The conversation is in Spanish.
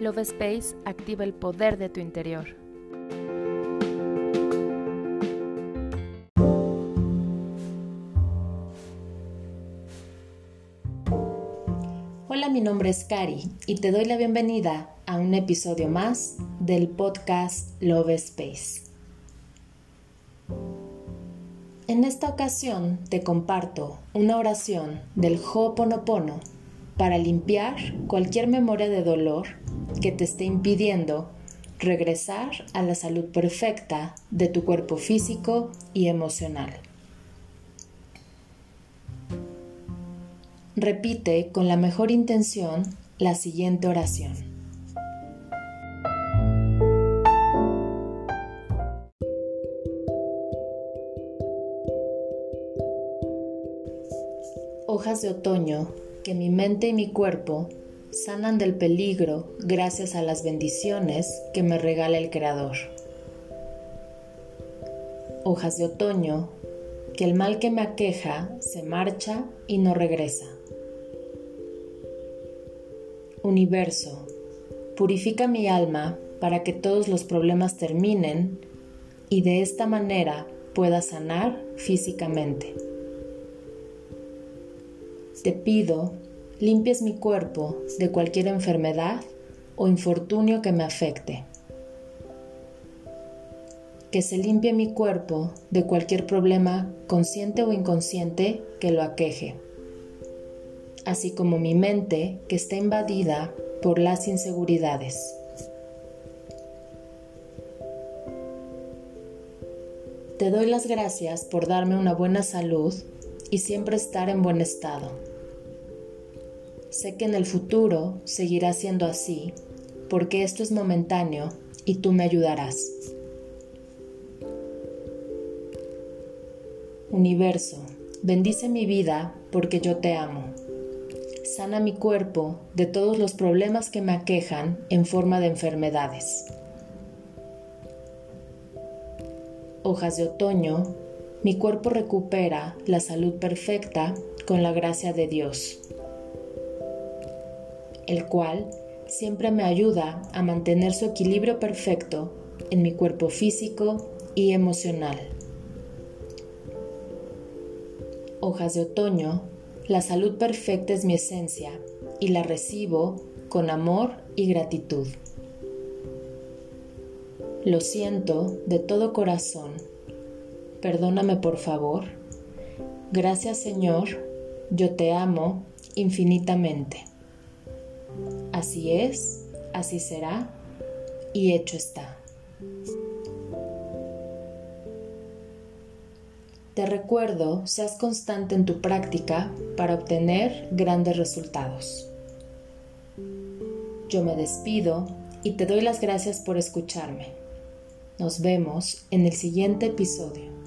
Love Space activa el poder de tu interior. Hola, mi nombre es Cari y te doy la bienvenida a un episodio más del podcast Love Space. En esta ocasión te comparto una oración del Ho'oponopono para limpiar cualquier memoria de dolor que te esté impidiendo regresar a la salud perfecta de tu cuerpo físico y emocional. Repite con la mejor intención la siguiente oración. Hojas de otoño que mi mente y mi cuerpo sanan del peligro gracias a las bendiciones que me regala el Creador. Hojas de otoño, que el mal que me aqueja se marcha y no regresa. Universo, purifica mi alma para que todos los problemas terminen y de esta manera pueda sanar físicamente. Te pido limpies mi cuerpo de cualquier enfermedad o infortunio que me afecte. Que se limpie mi cuerpo de cualquier problema consciente o inconsciente que lo aqueje, así como mi mente que está invadida por las inseguridades. Te doy las gracias por darme una buena salud y siempre estar en buen estado. Sé que en el futuro seguirá siendo así, porque esto es momentáneo y tú me ayudarás. Universo, bendice mi vida porque yo te amo. Sana mi cuerpo de todos los problemas que me aquejan en forma de enfermedades. Hojas de otoño, mi cuerpo recupera la salud perfecta con la gracia de Dios el cual siempre me ayuda a mantener su equilibrio perfecto en mi cuerpo físico y emocional. Hojas de otoño, la salud perfecta es mi esencia y la recibo con amor y gratitud. Lo siento de todo corazón. Perdóname por favor. Gracias Señor, yo te amo infinitamente. Así es, así será y hecho está. Te recuerdo, seas constante en tu práctica para obtener grandes resultados. Yo me despido y te doy las gracias por escucharme. Nos vemos en el siguiente episodio.